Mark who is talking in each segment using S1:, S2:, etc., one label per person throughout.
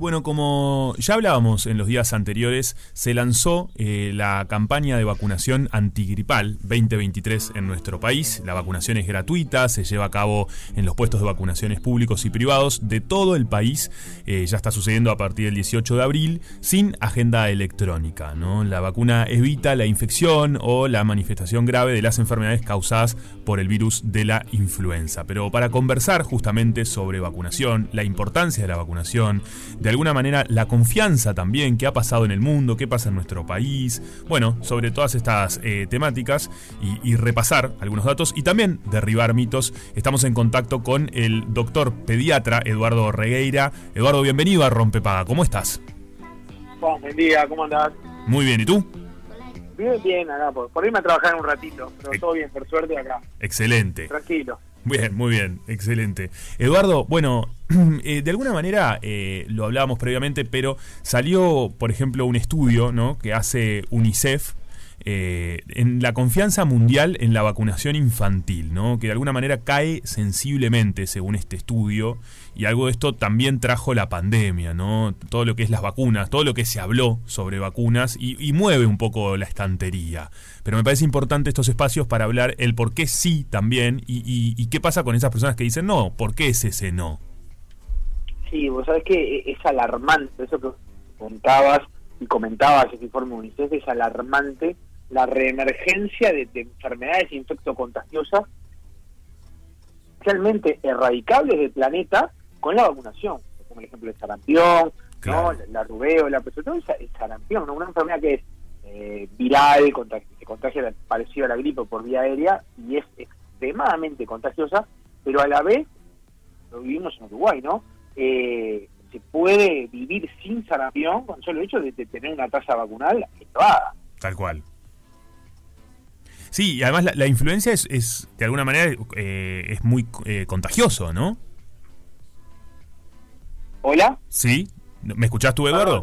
S1: Bueno, como ya hablábamos en los días anteriores, se lanzó eh, la campaña de vacunación antigripal 2023 en nuestro país. La vacunación es gratuita, se lleva a cabo en los puestos de vacunaciones públicos y privados de todo el país. Eh, ya está sucediendo a partir del 18 de abril, sin agenda electrónica. La vacuna evita la infección o la manifestación grave de las enfermedades causadas por el virus de la influenza. Pero para conversar justamente sobre vacunación, la importancia de la vacunación, de alguna manera la confianza también, qué ha pasado en el mundo, qué pasa en nuestro país, bueno, sobre todas estas eh, temáticas y, repasar algunos datos y también derribar mitos. Estamos en contacto con el doctor pediatra Eduardo Regueira. Eduardo, bienvenido a Rompepaga, ¿cómo estás?
S2: buen día, ¿cómo andás?
S1: Muy bien, ¿y tú?
S2: Bien, bien, acá, por, por irme a trabajar un ratito, pero todo bien, por suerte acá.
S1: Excelente.
S2: Tranquilo.
S1: Bien, muy bien, excelente. Eduardo, bueno, eh, de alguna manera eh, lo hablábamos previamente, pero salió, por ejemplo, un estudio ¿no? que hace UNICEF eh, en la confianza mundial en la vacunación infantil, ¿no? que de alguna manera cae sensiblemente según este estudio, y algo de esto también trajo la pandemia, ¿no? todo lo que es las vacunas, todo lo que se habló sobre vacunas y, mueve un poco la estantería. Pero me parece importante estos espacios para hablar el por qué sí también y, y qué pasa con esas personas que dicen no, ¿por qué es ese no?
S2: Sí, vos sabés que es alarmante, eso que contabas y comentabas ese informe UNICEF, es alarmante la reemergencia de, enfermedades infectocontagiosas realmente erradicables del planeta con la vacunación, como el ejemplo del sarampión, ¿no? la, rubéola, pero sobre todo el sarampión, una enfermedad que es eh, viral, se contagia parecido a la gripe por vía aérea y es extremadamente contagiosa, pero a la vez, lo vivimos en Uruguay, ¿no? Eh, se puede vivir sin sarampión con solo hecho de, tener una tasa vacunal elevada.
S1: Tal cual. Sí, y además la, influencia es, es, de alguna manera, eh, es muy eh, contagioso, ¿no?
S2: ¿Hola?
S1: Sí. ¿Me escuchás tú, Eduardo?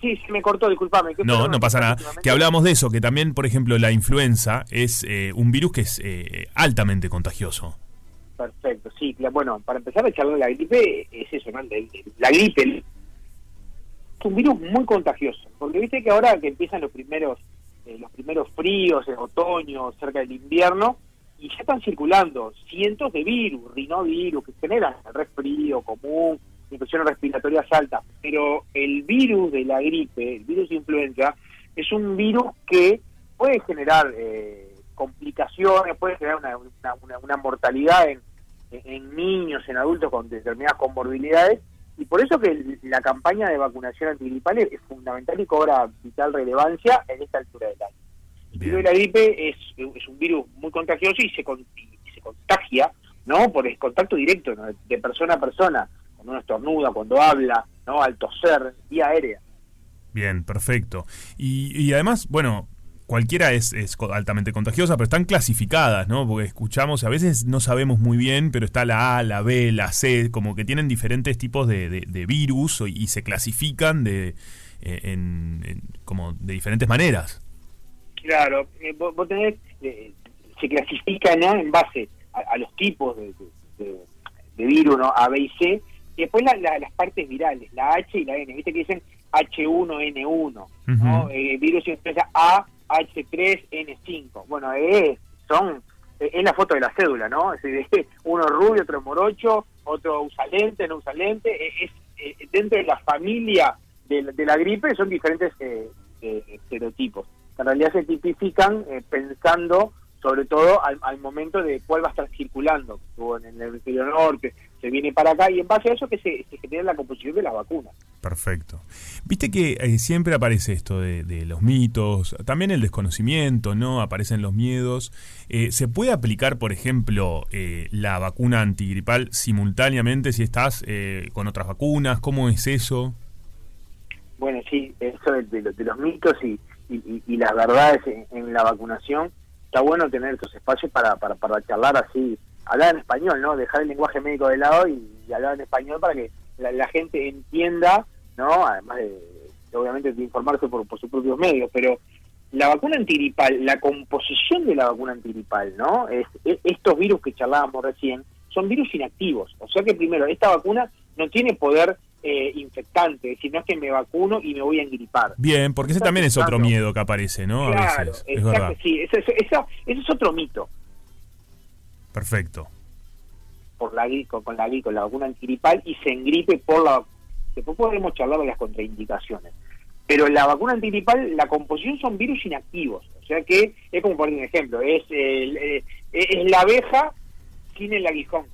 S2: sí, se me cortó, discúlpame.
S1: No, no pasa nada. Que hablábamos de eso, que también, por ejemplo, la influenza es eh, un virus que es altamente contagioso.
S2: Perfecto, sí. Bueno, para empezar a charlar de la gripe, es eso, ¿no? La gripe es un virus muy contagioso. Porque viste que ahora que empiezan los primeros eh, los primeros fríos en otoño, cerca del invierno, y ya están circulando cientos de virus, rinovirus, que generan resfrío común, infecciones respiratorias altas. Pero el virus de la gripe, el virus de influenza, es un virus que puede generar eh, complicaciones, puede generar una, una, mortalidad en, en niños, en adultos con determinadas comorbilidades, y por eso que la campaña de vacunación antigripal es fundamental y cobra vital relevancia en esta altura del año. El la gripe es, es un virus muy contagioso y se, se contagia no por el contacto directo de persona a persona, cuando uno estornuda, cuando habla, no al toser, vía aérea.
S1: Bien, perfecto. Y, y además, bueno, cualquiera es, altamente contagiosa, pero están clasificadas, ¿no? Porque escuchamos, a veces no sabemos muy bien, pero está la A, la B, la C, como que tienen diferentes tipos de, virus y se clasifican de, eh, en, como de diferentes maneras.
S2: Claro, eh, vos, tenés, eh, se clasifican en base a, los tipos de, virus, ¿no? A, B y C, y después las partes virales, la H y la N, viste que dicen H1N1, ¿no? virus influenza A H3N5. Bueno, es, son, es la foto de la cédula, ¿no? Es uno rubio, otro morocho, otro usa lente, no usa lente. Es, dentro de la familia de, la gripe son diferentes eh, eh, estereotipos. En realidad se tipifican eh, pensando sobre todo al, momento de cuál va a estar circulando, en el hemisferio norte, se viene para acá, y en base a eso que se, se genera la composición de la vacuna.
S1: Perfecto. Viste que eh, siempre aparece esto de, los mitos, también el desconocimiento, ¿no? Aparecen los miedos. Eh, ¿Se puede aplicar, por ejemplo, eh, la vacuna antigripal simultáneamente si estás con otras vacunas? ¿Cómo es eso?
S2: Bueno, sí, eso de, los mitos y, y, las verdades en, la vacunación, está bueno tener estos espacios para, para, para charlar así, hablar en español, ¿no? Dejar el lenguaje médico de lado y hablar en español para que la, gente entienda, ¿no? Además de, obviamente, de informarse por, por sus propios medios, pero la vacuna antigripal, la composición de la vacuna antigripal, ¿no? Es, estos virus que charlábamos recién son virus inactivos. O sea que primero, esta vacuna no tiene poder eh, infectante, es decir, no es que me vacuno y me voy a engripar.
S1: Bien, porque ese también es otro miedo que aparece, ¿no?
S2: Claro, es verdad. sí, ese, es otro mito.
S1: Perfecto.
S2: Por la, con, con, la, con la vacuna antigripal y se engripe por la Después podremos charlar de las contraindicaciones. Pero la vacuna antigripal, la composición son virus inactivos. O sea que es como poner un ejemplo, es, eh, es la abeja sin el aguijón,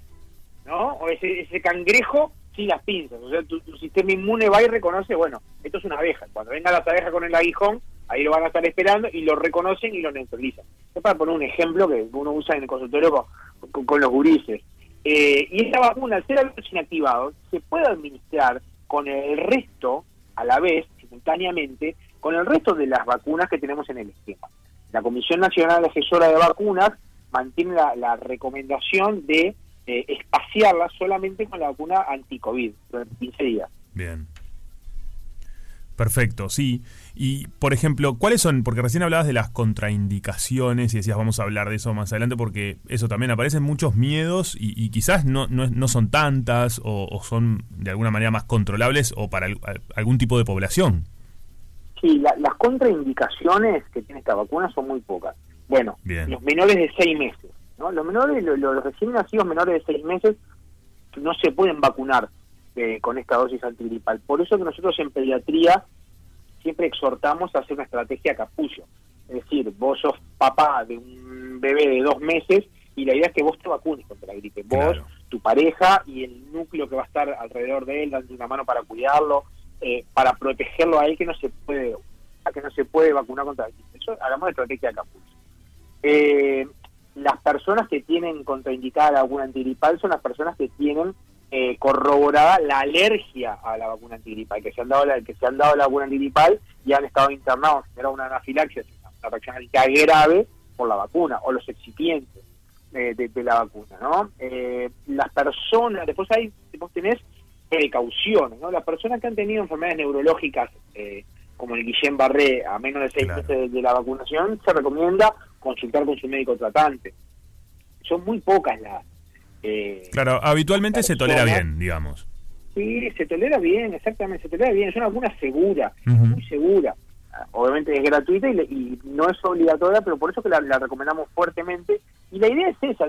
S2: ¿no? O ese, ese cangrejo sin las pinzas. O sea, tu, sistema inmune va y reconoce, bueno, esto es una abeja. Cuando venga las abejas con el aguijón, ahí lo van a estar esperando y lo reconocen y lo neutralizan. Es para poner un ejemplo que uno usa en el consultorio con, los gurises. Eh, y esta vacuna, al ser virus inactivado, se puede administrar con el resto, a la vez, simultáneamente, con el resto de las vacunas que tenemos en el esquema. La Comisión Nacional Asesora de Vacunas mantiene la, recomendación de eh, espaciarla solamente con la vacuna anti-COVID durante 15 días.
S1: Bien. Perfecto, sí. Y, por ejemplo, ¿cuáles son? Porque recién hablabas de las contraindicaciones y decías, vamos a hablar de eso más adelante, porque eso también aparecen muchos miedos y, quizás no, no, son tantas o, son de alguna manera más controlables o para algún tipo de población.
S2: Sí, las contraindicaciones que tiene esta vacuna son muy pocas. Bueno, los menores de seis meses, ¿no? Los menores, los, recién nacidos menores de seis meses no se pueden vacunar eh, con esta dosis antigripal. Por eso que nosotros en pediatría siempre exhortamos a hacer una estrategia capullo. Es decir, vos sos papá de un bebé de dos meses y la idea es que vos te vacunes contra la gripe. Vos, tu pareja y el núcleo que va a estar alrededor de él, dando una mano para cuidarlo, eh, para protegerlo a él que no se puede que no se puede vacunar contra la gripe. Eso hagamos de estrategia capullo. Eh, las personas que tienen contraindicada la vacuna antigripal son las personas que tienen eh, corroborada la alergia a la vacuna antigripal, que se han dado la, que se han dado la vacuna antigripal y han estado internados, era una anafilaxia, una reacción alérgica grave por la vacuna, o los excipientes eh, de, la vacuna, ¿no? Eh, las personas, después hay, después tenés precauciones, ¿no? Las personas que han tenido enfermedades neurológicas, eh, como el Guillén Barré, a menos de seis meses de la vacunación, se recomienda consultar con su médico tratante. Son muy pocas las...
S1: Eh, claro, habitualmente se tolera bien, digamos.
S2: Sí, se tolera bien, exactamente, se tolera bien. Es una vacuna segura, muy segura. Obviamente es gratuita y, no es obligatoria, pero por eso que la, recomendamos fuertemente. Y la idea es esa,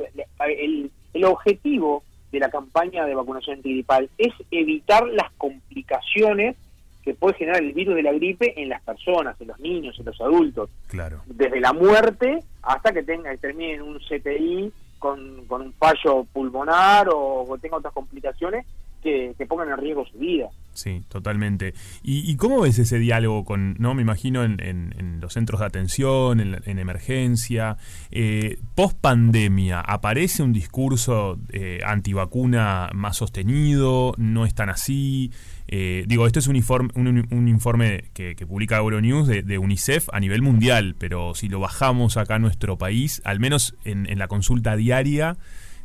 S2: el, el objetivo de la campaña de vacunación antigripal es evitar las complicaciones que puede generar el virus de la gripe en las personas, en los niños, en los adultos.
S1: Claro.
S2: Desde la muerte hasta que tenga que termine en un CTI con, con un fallo pulmonar o, tenga otras complicaciones que, que pongan en riesgo su vida.
S1: Sí, totalmente. ¿Y, cómo ves ese diálogo con, no me imagino, en, los centros de atención, en, emergencia? Eh, Post pandemia, ¿aparece un discurso eh, antivacuna más sostenido? ¿No es tan así? Eh, digo, esto es un informe, un, informe que, publica Euronews de, de, UNICEF a nivel mundial, pero si lo bajamos acá a nuestro país, al menos en, la consulta diaria,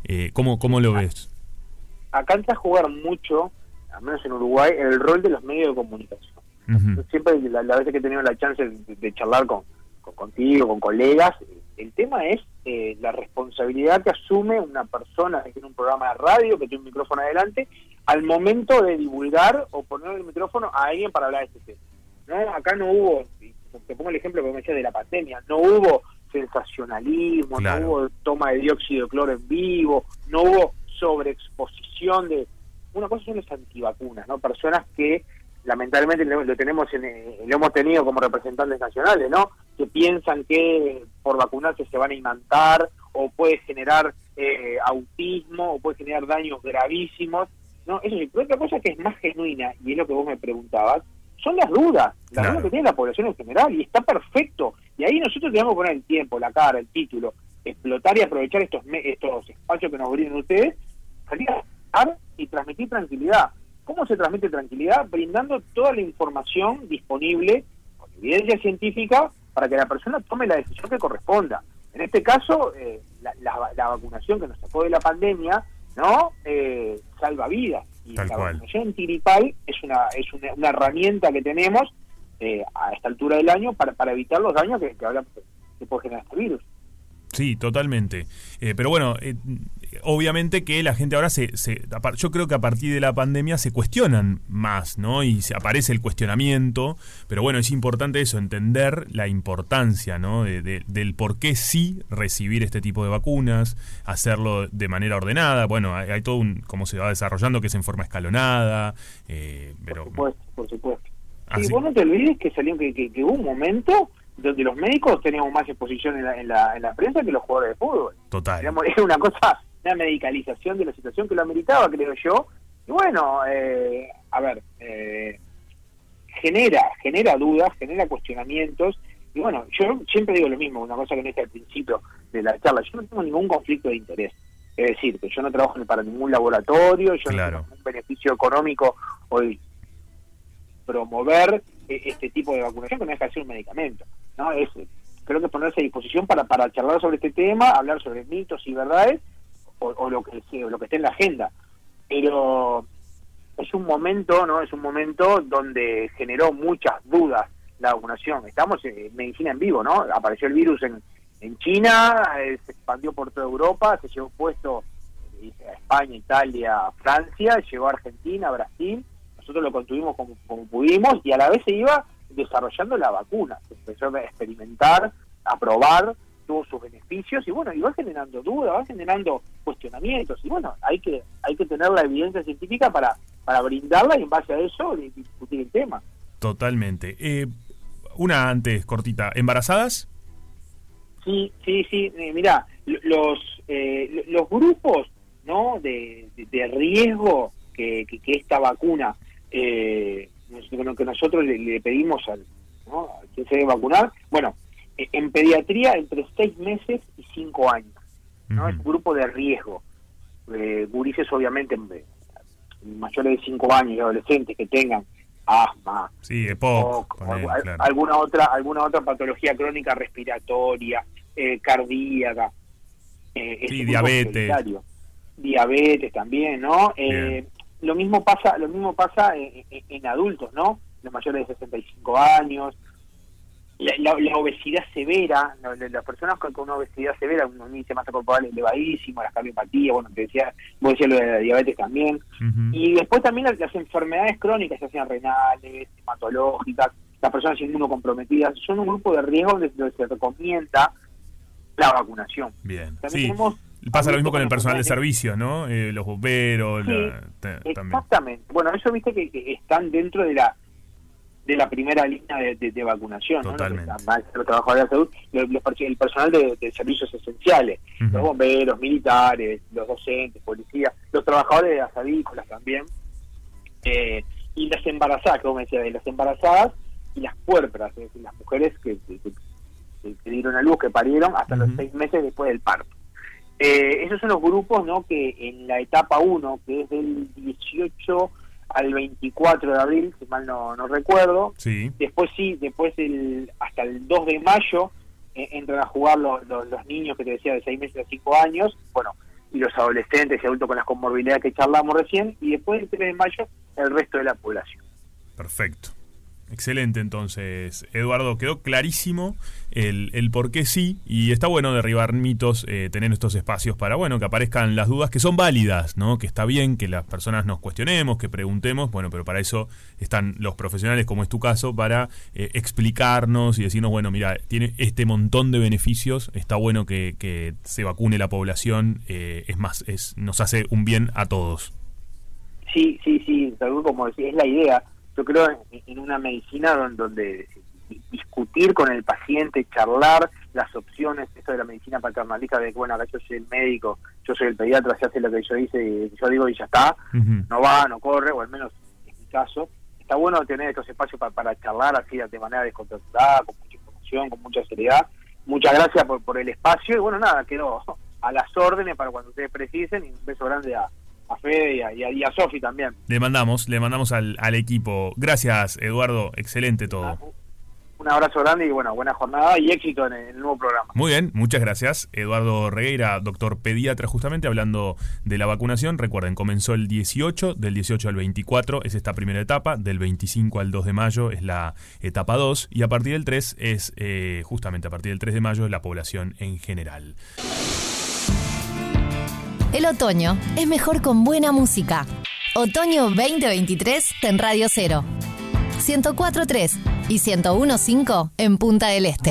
S1: eh, ¿cómo, ¿cómo lo ves?
S2: Acá entra a jugar mucho al menos en Uruguay, el rol de los medios de comunicación. Siempre, la, la veces que he tenido la chance de, charlar con, contigo, con colegas, el tema es eh, la responsabilidad que asume una persona que tiene un programa de radio, que tiene un micrófono adelante, al momento de divulgar o poner el micrófono a alguien para hablar de este tema. ¿no? Acá no hubo, te pongo el ejemplo que me decía de la pandemia, no hubo sensacionalismo, no hubo toma de dióxido de cloro en vivo, no hubo sobreexposición de, una cosa son las antivacunas, ¿no? Personas que lamentablemente lo, tenemos en, eh, lo hemos tenido como representantes nacionales, ¿no? Que piensan que por vacunarse se van a imantar o puede generar eh, autismo o puede generar daños gravísimos, ¿no? Eso sí, pero otra cosa que es más genuina, y es lo que vos me preguntabas, son las dudas, las dudas que tiene la población en general, y está perfecto. Y ahí nosotros tenemos que poner el tiempo, la cara, el título, explotar y aprovechar estos, estos espacios que nos brindan ustedes, salir a y transmitir tranquilidad. ¿Cómo se transmite tranquilidad? Brindando toda la información disponible con evidencia científica para que la persona tome la decisión que corresponda. En este caso, eh, la, vacunación que nos sacó de la pandemia, ¿no? Eh, salva vidas. Y la vacunación antiripal es una, es una, herramienta que tenemos eh, a esta altura del año para, para evitar los daños que, que, que puede generar este virus.
S1: Sí, totalmente. Eh, pero bueno, eh, obviamente que la gente ahora se, se, Yo creo que a partir de la pandemia se cuestionan más, ¿no? Y se aparece el cuestionamiento. Pero bueno, es importante eso, entender la importancia, ¿no? De, del por qué sí recibir este tipo de vacunas, hacerlo de manera ordenada. Bueno, hay, todo un. cómo se va desarrollando, que es en forma escalonada. Eh, pero,
S2: por supuesto, por supuesto. Y vos no te olvides que salió que, que, que hubo un momento donde los médicos teníamos más exposición en la, en la, en la prensa que los jugadores de fútbol.
S1: Total.
S2: Era una cosa, una medicalización de la situación que lo ameritaba, creo yo. Y bueno, eh, a ver, eh, genera, genera dudas, genera cuestionamientos. Y bueno, yo siempre digo lo mismo, una cosa que no al principio de la charla, yo no tengo ningún conflicto de interés. Es decir, que yo no trabajo para ningún laboratorio, yo no tengo ningún beneficio económico hoy promover eh, este tipo de vacunación que no deja de ser un medicamento. ¿No? Es, creo que ponerse a disposición para, para charlar sobre este tema, hablar sobre mitos y verdades, o, lo que lo que esté en la agenda. Pero es un momento, ¿no? Es un momento donde generó muchas dudas la vacunación. Estamos en medicina en vivo, ¿no? Apareció el virus en, en China, eh, se expandió por toda Europa, se llevó puesto eh, a España, Italia, Francia, llegó a Argentina, Brasil. Nosotros lo contuvimos como, como pudimos y a la vez se iba desarrollando la vacuna. Se empezó a experimentar, a probar, tuvo sus beneficios y bueno, y va generando dudas, va generando cuestionamientos y bueno, hay que hay que tener la evidencia científica para, para brindarla y en base a eso discutir el tema.
S1: Totalmente. Eh, una antes, cortita, ¿embarazadas?
S2: Sí, sí, sí, eh, mira, los, eh, los grupos no de, de, riesgo que, que, esta vacuna eh, que nosotros le, pedimos al, ¿no? que se debe vacunar, bueno, eh, en pediatría entre seis meses y cinco años, ¿no? Es un grupo de riesgo. Eh, gurises obviamente mayores de cinco años y adolescentes que tengan asma,
S1: sí,
S2: alguna otra alguna otra patología crónica respiratoria, eh, cardíaca,
S1: eh, diabetes,
S2: diabetes también, ¿no? Eh, lo mismo pasa lo mismo pasa en, adultos no los mayores de 65 años. La, obesidad severa las personas con, una obesidad severa un índice de masa corporal elevadísimo las cardiopatías bueno te decía vos decías lo de la diabetes también. Y después también las, enfermedades crónicas ya sean renales hematológicas las personas inmunocomprometidas son un grupo de riesgo donde, se recomienda la vacunación.
S1: Bien sí. Pasa lo mismo con el personal de servicio, ¿no? Eh, los bomberos.
S2: exactamente. Bueno, eso viste que, están dentro de la de la primera línea de, vacunación,
S1: Totalmente.
S2: ¿no? Los, trabajadores de salud, el personal de, servicios esenciales, los bomberos, militares, los docentes, policías, los trabajadores de las avícolas también, eh, y las embarazadas, como decía, de las embarazadas y las puérperas, es decir, las mujeres que, que, dieron a luz, que parieron hasta los seis meses después del parto. Eh, esos son los grupos ¿no? que en la etapa 1, que es del 18 al 24 de abril, si mal no, no recuerdo,
S1: sí.
S2: después sí, después el, hasta el 2 de mayo eh, entran a jugar los, los, niños que te decía de 6 meses a 5 años, bueno, y los adolescentes y adultos con las comorbilidades que charlamos recién, y después el 3 de mayo el resto de la población.
S1: Perfecto. Excelente, entonces, Eduardo, quedó clarísimo el, el por qué sí, y está bueno derribar mitos, eh, tener estos espacios para, bueno, que aparezcan las dudas que son válidas, ¿no? Que está bien que las personas nos cuestionemos, que preguntemos, bueno, pero para eso están los profesionales, como es tu caso, para eh, explicarnos y decirnos, bueno, mira, tiene este montón de beneficios, está bueno que, que se vacune la población, eh, es más, es, nos hace un bien a todos.
S2: Sí, sí, sí, como decía, es la idea yo creo en, una medicina donde, discutir con el paciente, charlar las opciones, eso de la medicina paternalista, de que bueno, acá yo soy el médico, yo soy el pediatra, se hace lo que yo dice, yo digo y ya está, no va, no corre, o al menos en mi caso. Está bueno tener estos espacios para, charlar así de manera descontracturada, con mucha información, con mucha seriedad. Muchas gracias por, por el espacio y bueno, nada, quedo a las órdenes para cuando ustedes precisen y un beso grande a, a Fede y a, Sofi también.
S1: Le mandamos, le mandamos al, al, equipo. Gracias, Eduardo. Excelente todo.
S2: un abrazo grande y bueno, buena jornada y éxito en el nuevo programa.
S1: Muy bien, muchas gracias. Eduardo Regueira, doctor pediatra, justamente hablando de la vacunación. Recuerden, comenzó el 18, del 18 al 24 es esta primera etapa, del 25 al 2 de mayo es la etapa 2 y a partir del 3 es, eh, justamente a partir del 3 de mayo, es la población en general.
S3: El otoño es mejor con buena música. Otoño 2023 en Radio Cero. 104.3 y 101.5 en Punta del Este.